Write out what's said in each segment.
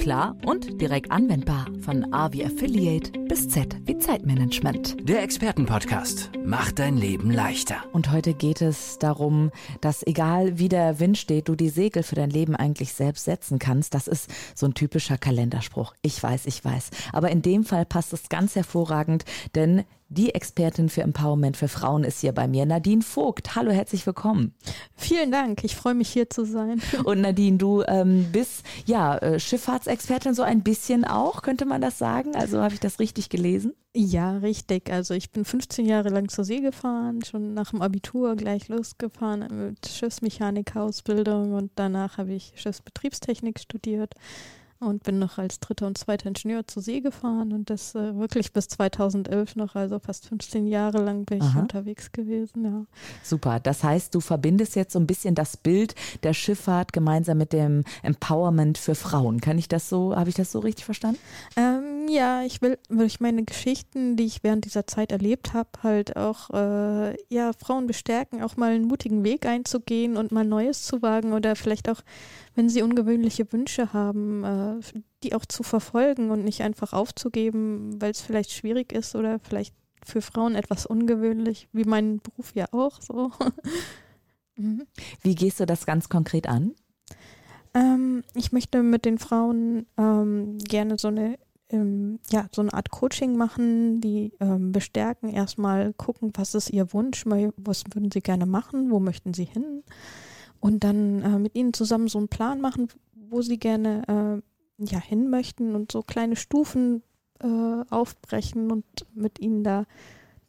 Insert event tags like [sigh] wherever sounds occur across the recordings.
klar und direkt anwendbar. Von A wie Affiliate bis Z wie Zeitmanagement. Der Expertenpodcast macht dein Leben leichter. Und heute geht es darum, dass egal wie der Wind steht, du die Segel für dein Leben eigentlich selbst setzen kannst. Das ist so ein typischer Kalenderspruch. Ich weiß, ich weiß. Aber in dem Fall passt es ganz hervorragend, denn die Expertin für Empowerment für Frauen ist hier bei mir, Nadine Vogt. Hallo, herzlich willkommen. Vielen Dank, ich freue mich hier zu sein. [laughs] Und Nadine, du ähm, bist ja äh, Schifffahrtsexpertin so ein bisschen auch, könnte man das sagen? Also habe ich das richtig gelesen? Ja, richtig. Also ich bin 15 Jahre lang zur See gefahren, schon nach dem Abitur gleich losgefahren mit Schiffsmechanik-Ausbildung und danach habe ich Schiffsbetriebstechnik studiert und bin noch als dritter und zweiter Ingenieur zur See gefahren und das äh, wirklich bis 2011 noch, also fast 15 Jahre lang bin ich Aha. unterwegs gewesen, ja. Super, das heißt, du verbindest jetzt so ein bisschen das Bild der Schifffahrt gemeinsam mit dem Empowerment für Frauen. Kann ich das so, habe ich das so richtig verstanden? Ähm, ja, ich will durch meine Geschichten, die ich während dieser Zeit erlebt habe, halt auch äh, ja, Frauen bestärken, auch mal einen mutigen Weg einzugehen und mal Neues zu wagen oder vielleicht auch wenn sie ungewöhnliche Wünsche haben, äh, die auch zu verfolgen und nicht einfach aufzugeben, weil es vielleicht schwierig ist oder vielleicht für Frauen etwas ungewöhnlich, wie mein Beruf ja auch so. [laughs] mhm. Wie gehst du das ganz konkret an? Ähm, ich möchte mit den Frauen ähm, gerne so eine ähm, ja, so eine Art Coaching machen, die ähm, bestärken, erstmal gucken, was ist ihr Wunsch, was würden sie gerne machen, wo möchten sie hin, und dann äh, mit ihnen zusammen so einen Plan machen, wo sie gerne äh, ja hin möchten und so kleine Stufen äh, aufbrechen und mit ihnen da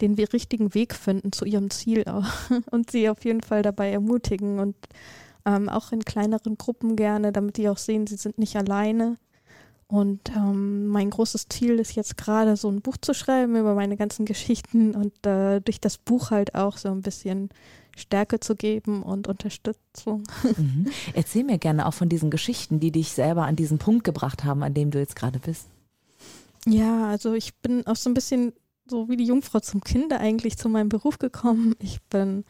den richtigen Weg finden zu ihrem Ziel [laughs] und sie auf jeden Fall dabei ermutigen und ähm, auch in kleineren Gruppen gerne, damit die auch sehen, sie sind nicht alleine. Und ähm, mein großes Ziel ist jetzt gerade so ein Buch zu schreiben über meine ganzen Geschichten und äh, durch das Buch halt auch so ein bisschen Stärke zu geben und Unterstützung. Mhm. Erzähl mir gerne auch von diesen Geschichten, die dich selber an diesen Punkt gebracht haben, an dem du jetzt gerade bist. Ja, also ich bin auch so ein bisschen so wie die Jungfrau zum Kinder eigentlich zu meinem Beruf gekommen. Ich bin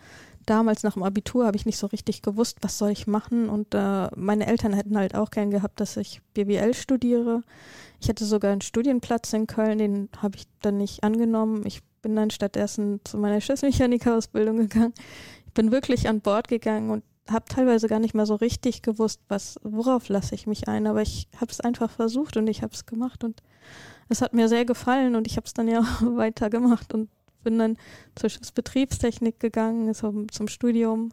damals nach dem Abitur habe ich nicht so richtig gewusst, was soll ich machen und äh, meine Eltern hätten halt auch gern gehabt, dass ich BWL studiere. Ich hatte sogar einen Studienplatz in Köln, den habe ich dann nicht angenommen. Ich bin dann stattdessen zu meiner Schiffsmechanikerausbildung gegangen. Ich bin wirklich an Bord gegangen und habe teilweise gar nicht mehr so richtig gewusst, was, worauf lasse ich mich ein. Aber ich habe es einfach versucht und ich habe es gemacht und es hat mir sehr gefallen und ich habe es dann ja [laughs] auch weiter gemacht und bin dann zur Schiffsbetriebstechnik gegangen, zum, zum Studium.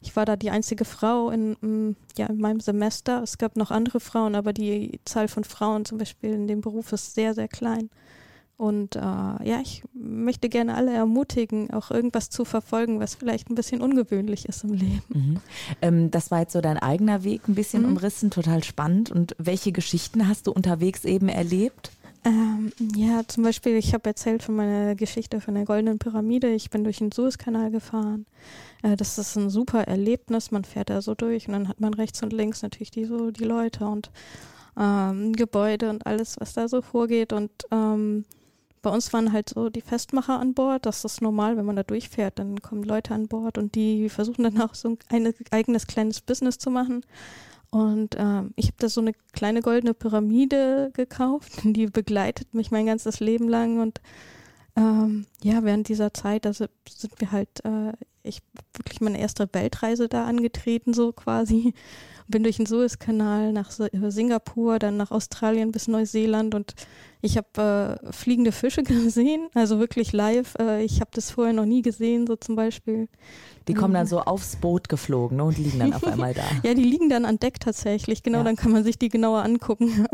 Ich war da die einzige Frau in, ja, in meinem Semester. Es gab noch andere Frauen, aber die Zahl von Frauen zum Beispiel in dem Beruf ist sehr, sehr klein. Und äh, ja, ich möchte gerne alle ermutigen, auch irgendwas zu verfolgen, was vielleicht ein bisschen ungewöhnlich ist im Leben. Mhm. Ähm, das war jetzt so dein eigener Weg, ein bisschen mhm. umrissen, total spannend. Und welche Geschichten hast du unterwegs eben erlebt? Ähm, ja, zum Beispiel, ich habe erzählt von meiner Geschichte von der Goldenen Pyramide. Ich bin durch den Suezkanal gefahren. Äh, das ist ein super Erlebnis. Man fährt da so durch und dann hat man rechts und links natürlich die, so die Leute und ähm, Gebäude und alles, was da so vorgeht. Und ähm, bei uns waren halt so die Festmacher an Bord. Das ist normal, wenn man da durchfährt, dann kommen Leute an Bord und die versuchen dann auch so ein eigenes kleines Business zu machen. Und ähm, ich habe da so eine kleine goldene Pyramide gekauft, [laughs] die begleitet mich mein ganzes Leben lang. Und ähm, ja, während dieser Zeit, also sind wir halt, äh, ich wirklich meine erste Weltreise da angetreten, so quasi bin durch den Suezkanal nach Singapur, dann nach Australien bis Neuseeland und ich habe äh, fliegende Fische [laughs] gesehen, also wirklich live. Äh, ich habe das vorher noch nie gesehen, so zum Beispiel. Die kommen dann so aufs Boot geflogen ne, und liegen dann auf [laughs] einmal da. ja, die liegen dann an Deck tatsächlich, genau, ja. dann kann man sich die genauer angucken.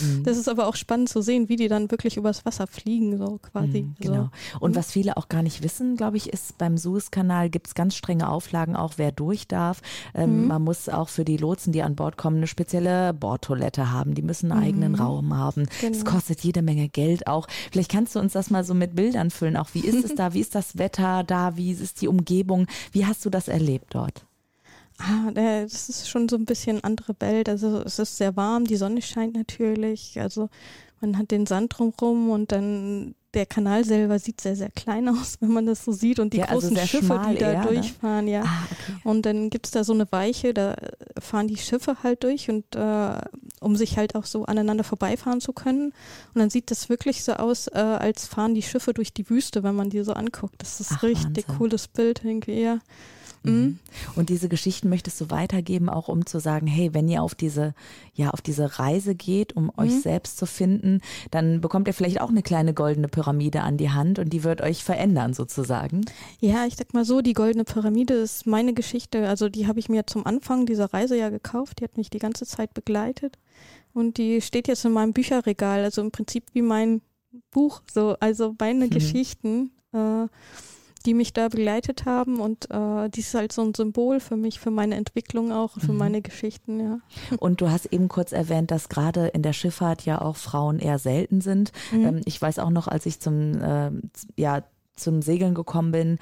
mhm. Das ist aber auch spannend zu sehen, wie die dann wirklich übers Wasser fliegen, so quasi. Mhm, genau. So. Und mhm. was viele auch gar nicht wissen, glaube ich, ist, beim Suezkanal gibt es ganz strenge Auflagen, auch wer durch darf. Ähm, mhm. Man muss auch für die Lotsen, die an Bord kommen, eine spezielle Bordtoilette haben. Die müssen einen eigenen mhm. Raum haben. Genau. Das kostet jede Menge Geld auch. Vielleicht kannst du uns das mal so mit Bildern füllen. Auch wie ist es da? [laughs] Wie ist das Wetter da? Wie ist die Umgebung? Wie hast du das erlebt dort? Ah, das ist schon so ein bisschen andere Welt. Also es ist sehr warm, die Sonne scheint natürlich. Also man hat den Sand drumherum und dann der Kanal selber sieht sehr, sehr klein aus, [laughs] wenn man das so sieht und die Ja, also großen sehr Schiffe, die da eher, ne? durchfahren, ja. Ah, okay. Und dann gibt's da so eine Weiche, da fahren die Schiffe halt durch und äh, um sich halt auch so aneinander vorbeifahren zu können. Und dann sieht das wirklich so aus, äh, als fahren die Schiffe durch die Wüste, wenn man die so anguckt. Das ist Ach, richtig Wahnsinn. cooles Bild irgendwie, ja. Mhm. Und diese Geschichten möchtest du weitergeben, auch um zu sagen, hey, wenn ihr auf diese, ja, auf diese Reise geht, um euch Mhm. selbst zu finden, dann bekommt ihr vielleicht auch eine kleine goldene Pyramide an die Hand und die wird euch verändern sozusagen. Ja, ich sag mal so, die Goldene Pyramide ist meine Geschichte. Also die habe ich mir zum Anfang dieser Reise ja gekauft. Die hat mich die ganze Zeit begleitet. Und die steht jetzt in meinem Bücherregal. Also im Prinzip wie mein Buch. So, also meine Mhm. Geschichten, äh, die mich da begleitet haben. Und äh, die ist halt so ein Symbol für mich, für meine Entwicklung auch, für Mhm. meine Geschichten, ja. [laughs] Und du hast eben kurz erwähnt, dass gerade in der Schifffahrt ja auch Frauen eher selten sind. Mhm. Ähm, ich weiß auch noch, als ich zum, z- ja, zum Segeln gekommen bin,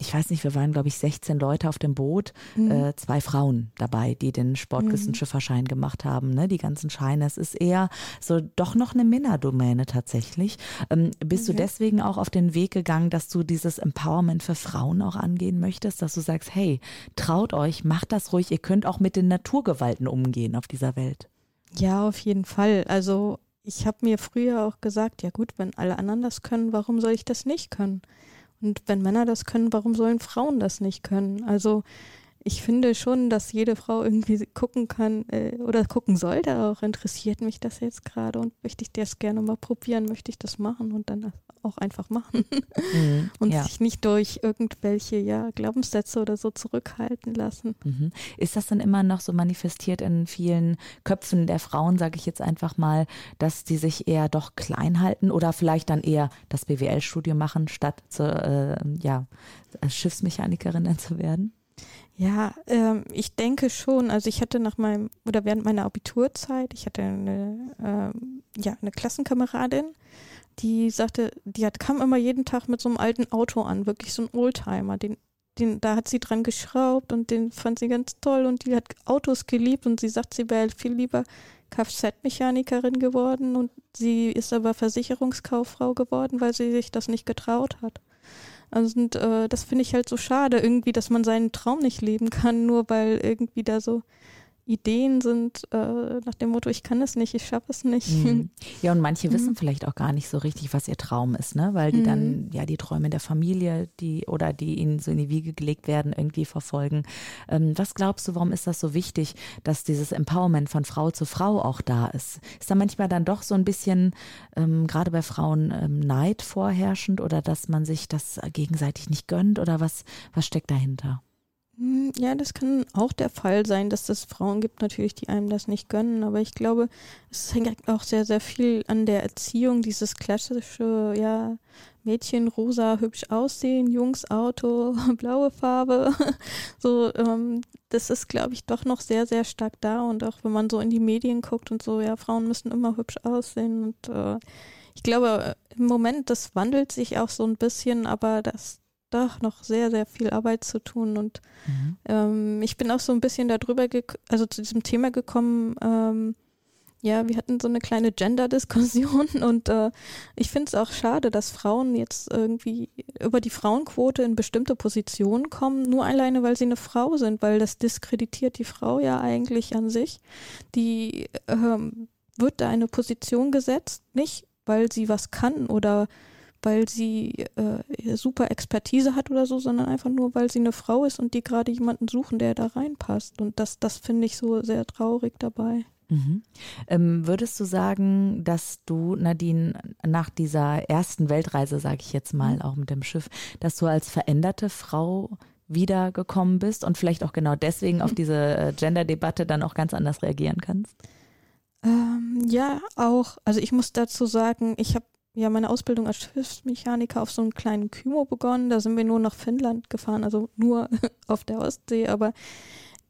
ich weiß nicht, wir waren, glaube ich, 16 Leute auf dem Boot, Mhm. äh, zwei Frauen dabei, die den Sportküstenschifferschein gemacht haben, ne? Die ganzen Scheine. Es ist eher so doch noch eine Männerdomäne tatsächlich. Ähm, bist du Okay. deswegen auch auf den Weg gegangen, dass du dieses Empowerment für Frauen auch angehen möchtest, dass du sagst, hey, traut euch, macht das ruhig, ihr könnt auch mit den Naturgewalten umgehen auf dieser Welt. Ja, auf jeden Fall. Also ich habe mir früher auch gesagt, ja gut, wenn alle anderen das können, warum soll ich das nicht können? Und wenn Männer das können, warum sollen Frauen das nicht können? Also ich finde schon, dass jede Frau irgendwie gucken kann äh, oder gucken sollte auch. Interessiert mich das jetzt gerade und möchte ich das gerne mal probieren, möchte ich das machen und dann auch einfach machen [laughs] und ja. sich nicht durch irgendwelche ja, Glaubenssätze oder so zurückhalten lassen. Mhm. Ist das dann immer noch so manifestiert in vielen Köpfen der Frauen, sage ich jetzt einfach mal, dass die sich eher doch klein halten oder vielleicht dann eher das BWL-Studium machen, statt zur äh, ja, Schiffsmechanikerin zu werden? Ja, ähm, ich denke schon. Also ich hatte nach meinem oder während meiner Abiturzeit, ich hatte eine, ähm, ja, eine Klassenkameradin, die sagte, die hat, kam immer jeden Tag mit so einem alten Auto an, wirklich so ein Oldtimer. Den, den, da hat sie dran geschraubt und den fand sie ganz toll und die hat Autos geliebt und sie sagt, sie wäre viel lieber Kfz-Mechanikerin geworden und sie ist aber Versicherungskauffrau geworden, weil sie sich das nicht getraut hat. Also und, äh, das finde ich halt so schade irgendwie, dass man seinen Traum nicht leben kann, nur weil irgendwie da so Ideen sind äh, nach dem Motto, ich kann es nicht, ich schaffe es nicht. Mhm. [laughs] Ja, und manche Mhm. wissen vielleicht auch gar nicht so richtig, was ihr Traum ist, ne? Weil die Mhm. dann ja die Träume der Familie, die oder die ihnen so in die Wiege gelegt werden, irgendwie verfolgen. Ähm, was glaubst du, warum ist das so wichtig, dass dieses Empowerment von Frau zu Frau auch da ist? Ist da manchmal dann doch so ein bisschen, ähm, gerade bei Frauen, ähm, Neid vorherrschend oder dass man sich das gegenseitig nicht gönnt oder was, was steckt dahinter? Hm, Ja, das kann auch der Fall sein, dass es Frauen gibt natürlich, die einem das nicht gönnen, aber ich glaube, es hängt auch sehr, sehr viel an der Erziehung, dieses klassische, ja, Mädchen rosa, hübsch aussehen, Jungs Auto, [laughs] blaue Farbe, [laughs] so, ähm, das ist, glaube ich, doch noch sehr, sehr stark da und auch wenn man so in die Medien guckt und so, ja, Frauen müssen immer hübsch aussehen und äh, ich glaube, im Moment, das wandelt sich auch so ein bisschen, aber das doch noch sehr, sehr viel Arbeit zu tun und Mhm. ähm, ich bin auch so ein bisschen darüber, also zu diesem Thema gekommen, ähm, ja, wir hatten so eine kleine Gender-Diskussion [laughs] und äh, ich finde es auch schade, dass Frauen jetzt irgendwie über die Frauenquote in bestimmte Positionen kommen, nur alleine, weil sie eine Frau sind, weil das diskreditiert die Frau ja eigentlich an sich. Die ähm, wird da eine Position gesetzt, nicht weil sie was kann oder weil sie äh, super Expertise hat oder so, sondern einfach nur, weil sie eine Frau ist und die gerade jemanden suchen, der da reinpasst. Und das, das finde ich so sehr traurig dabei. Mhm. Ähm, würdest du sagen, dass du, Nadine, nach dieser ersten Weltreise, sage ich jetzt mal, auch mit dem Schiff, dass du als veränderte Frau wiedergekommen bist und vielleicht auch genau deswegen auf diese äh, Gender-Debatte dann auch ganz anders reagieren kannst? Ähm, ja, auch. Also ich muss dazu sagen, ich habe ja meine Ausbildung als Schiffsmechaniker auf so einem kleinen Kymo begonnen. Da sind wir nur nach Finnland gefahren, also nur [laughs] auf der Ostsee. Aber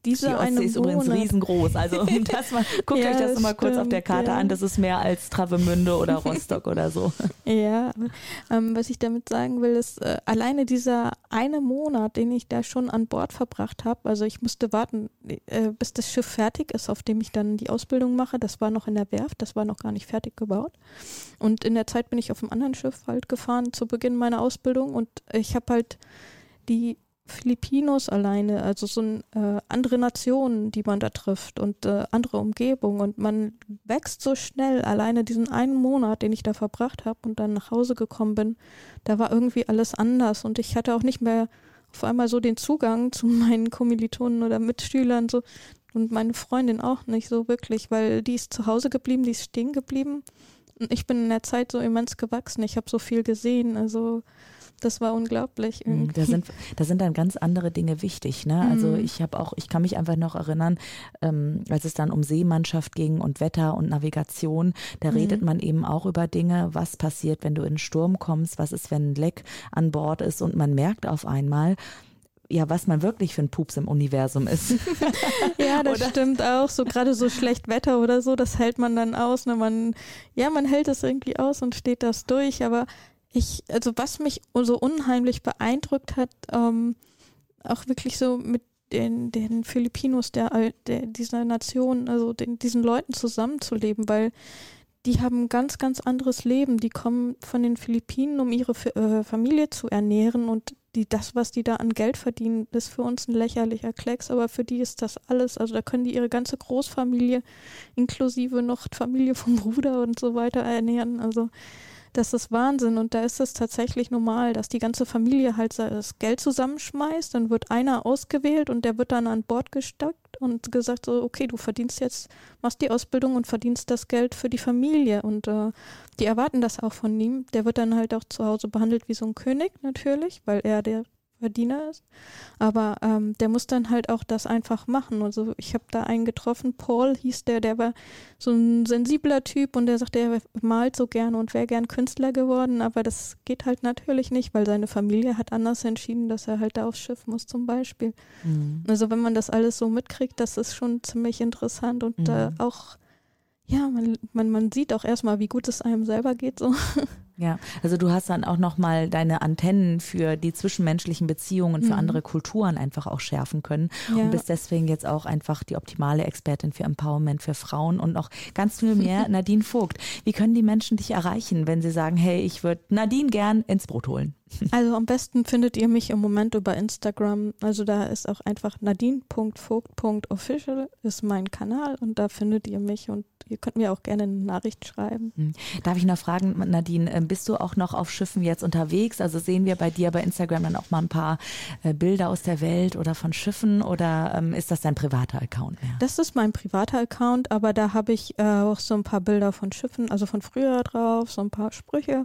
diese die Ostsee ist Monat, übrigens riesengroß. Also [laughs] das mal, guckt Ja, euch das das mal kurz auf der Karte ja. an. Das ist mehr als Travemünde oder [laughs] Rostock oder so. Ja, ähm, was ich damit sagen will, ist äh, alleine dieser eine Monat, den ich da schon an Bord verbracht habe, also ich musste warten, äh, bis das Schiff fertig ist, auf dem ich dann die Ausbildung mache. Das war noch in der Werft, das war noch gar nicht fertig gebaut. Und in der Zeit bin ich auf einem anderen Schiff halt gefahren zu Beginn meiner Ausbildung und ich habe halt die Filipinos alleine, also so ein, äh, andere Nationen, die man da trifft und äh, andere Umgebung und man wächst so schnell. Alleine diesen einen Monat, den ich da verbracht habe und dann nach Hause gekommen bin, da war irgendwie alles anders und ich hatte auch nicht mehr auf einmal so den Zugang zu [laughs] meinen Kommilitonen oder Mitschülern so und meine Freundin auch nicht so wirklich, weil die ist zu Hause geblieben, die ist stehen geblieben. Ich bin in der Zeit so immens gewachsen. Ich habe so viel gesehen, also das war unglaublich. Mm, irgendwie. Da sind, da sind dann ganz andere Dinge wichtig. Ne? Also Mhm. ich habe auch, ich kann mich einfach noch erinnern, ähm, als es dann um Seemannschaft ging und Wetter und Navigation, da Mhm. redet man eben auch über Dinge, was passiert, wenn du in einen Sturm kommst, was ist, wenn ein Leck an Bord ist und man merkt auf einmal, ja, was man wirklich für ein Pups im Universum ist. [laughs] Ja, das Oder? stimmt auch. So gerade so schlecht Wetter oder so, das hält man dann aus. Ne? Man, ja, man hält es irgendwie aus und steht das durch. Aber ich, also was mich so unheimlich beeindruckt hat, ähm, auch wirklich so mit den, den Filipinos, der, der dieser Nation, also den, diesen Leuten zusammenzuleben, weil die haben ein ganz, ganz anderes Leben. Die kommen von den Philippinen, um ihre äh, Familie zu ernähren und die, das, was die da an Geld verdienen, ist für uns ein lächerlicher Klecks, aber für die ist das alles. Also da können die ihre ganze Großfamilie inklusive noch Familie vom Bruder und so weiter ernähren. Also das ist Wahnsinn und da ist es tatsächlich normal, dass die ganze Familie halt das Geld zusammenschmeißt, dann wird einer ausgewählt und der wird dann an Bord gesteckt und gesagt so, okay, du verdienst jetzt, machst die Ausbildung und verdienst das Geld für die Familie und äh, die erwarten das auch von ihm. Der wird dann halt auch zu Hause behandelt wie so ein König natürlich, weil er der Verdiener ist. Aber ähm, der muss dann halt auch das einfach machen. Also ich habe da einen getroffen, Paul hieß der, der war so ein sensibler Typ und der sagte, er malt so gerne und wäre gern Künstler geworden, aber das geht halt natürlich nicht, weil seine Familie hat anders entschieden, dass er halt da aufs Schiff muss zum Beispiel. Mhm. Also wenn man das alles so mitkriegt, das ist schon ziemlich interessant und äh, Mhm. auch, ja, man, man, man sieht auch erstmal, wie gut es einem selber geht. So. [laughs] Ja, also du hast dann auch nochmal deine Antennen für die zwischenmenschlichen Beziehungen, für Mhm. andere Kulturen einfach auch schärfen können Ja. und bist deswegen jetzt auch einfach die optimale Expertin für Empowerment für Frauen und noch ganz viel mehr. [laughs] Nadine Vogt, wie können die Menschen dich erreichen, wenn sie sagen, hey, ich würde Nadine gern ins Brot holen? [laughs] Also am besten findet ihr mich im Moment über Instagram. Also da ist auch einfach nadine.vogt.official ist mein Kanal und da findet ihr mich und ihr könnt mir auch gerne eine Nachricht schreiben. Hm. Darf ich noch fragen, Nadine, äh, bist du auch noch auf Schiffen jetzt unterwegs? Also sehen wir bei dir bei Instagram dann auch mal ein paar äh, Bilder aus der Welt oder von Schiffen oder ähm, ist das dein privater Account mehr? Das ist mein privater Account, aber da habe ich äh, auch so ein paar Bilder von Schiffen, also von früher drauf, so ein paar Sprüche,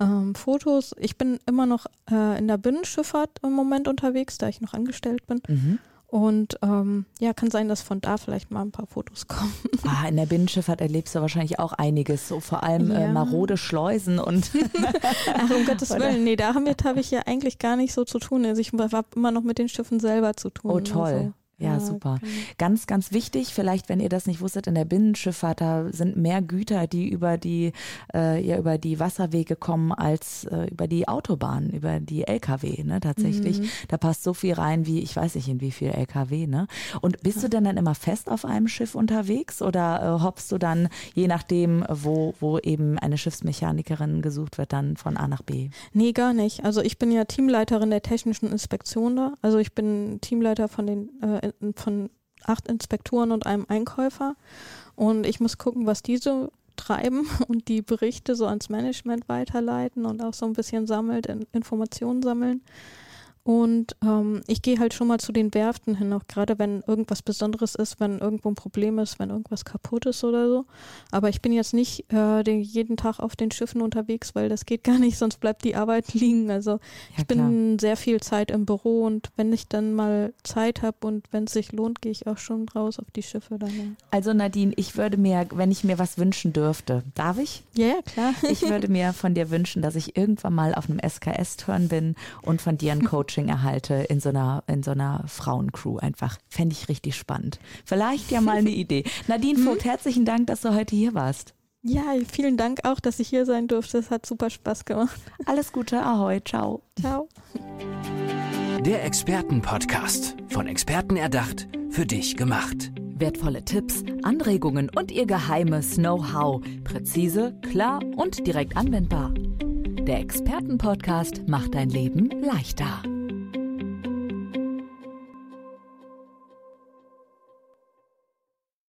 ähm, Fotos. Ich bin immer noch äh, in der Binnenschifffahrt im Moment unterwegs, da ich noch angestellt bin. Mhm. Und ähm, ja, kann sein, dass von da vielleicht mal ein paar Fotos kommen. [laughs] Ah, in der Binnenschifffahrt erlebst du wahrscheinlich auch einiges, so vor allem äh, Ja. marode Schleusen und [laughs] Ach, um Gottes? Willen. Nee, damit habe ich ja eigentlich gar nicht so zu tun. Also ich habe immer noch mit den Schiffen selber zu tun. Oh, toll. Also, Ja, super. genau. Ganz, ganz wichtig, vielleicht, wenn ihr das nicht wusstet, in der Binnenschifffahrt, da sind mehr Güter, die über die, äh, ja, über die Wasserwege kommen, als äh, über die Autobahn, über die LKW, ne, tatsächlich. Mhm. Da passt so viel rein wie, ich weiß nicht, in wie viel LKW, ne? Und bist du denn dann immer fest auf einem Schiff unterwegs oder äh, hoppst du dann, je nachdem, wo, wo eben eine Schiffsmechanikerin gesucht wird, dann von A nach B? Nee, gar nicht. Also ich bin ja Teamleiterin der technischen Inspektion da. Also ich bin Teamleiter von den äh, von acht Inspektoren und einem Einkäufer. Und ich muss gucken, was die so treiben [laughs] und die Berichte so ans Management weiterleiten und auch so ein bisschen sammelt, in- Informationen sammeln. Und ähm, ich gehe halt schon mal zu den Werften hin, auch gerade wenn irgendwas Besonderes ist, wenn irgendwo ein Problem ist, wenn irgendwas kaputt ist oder so. Aber ich bin jetzt nicht äh, den, jeden Tag auf den Schiffen unterwegs, weil das geht [laughs] gar nicht, sonst bleibt die Arbeit liegen. Also Ja, ich bin sehr viel Zeit im Büro und wenn ich dann mal Zeit habe und wenn es sich lohnt, gehe ich auch schon raus auf die Schiffe dann. Ja, Also Nadine, ich würde mir, wenn ich mir was wünschen dürfte, darf ich? ja, ja klar. Ich würde mir von dir wünschen, dass ich irgendwann mal auf einem SKS-Turn bin und von dir ein [laughs] Coaching Coaching erhalte in so einer, in so einer Frauencrew. Einfach fände ich richtig spannend. Vielleicht ja mal eine [laughs] Idee. Nadine Vogt, mhm. herzlichen Dank, dass du heute hier warst. Ja, vielen Dank auch, dass ich hier sein durfte. Es hat super Spaß gemacht. Alles Gute, ahoi, ciao. Ciao. Der Expertenpodcast, von Experten erdacht, für dich gemacht. Wertvolle Tipps, Anregungen und ihr geheimes Know-how. Präzise, klar und direkt anwendbar. Der Expertenpodcast macht dein Leben leichter.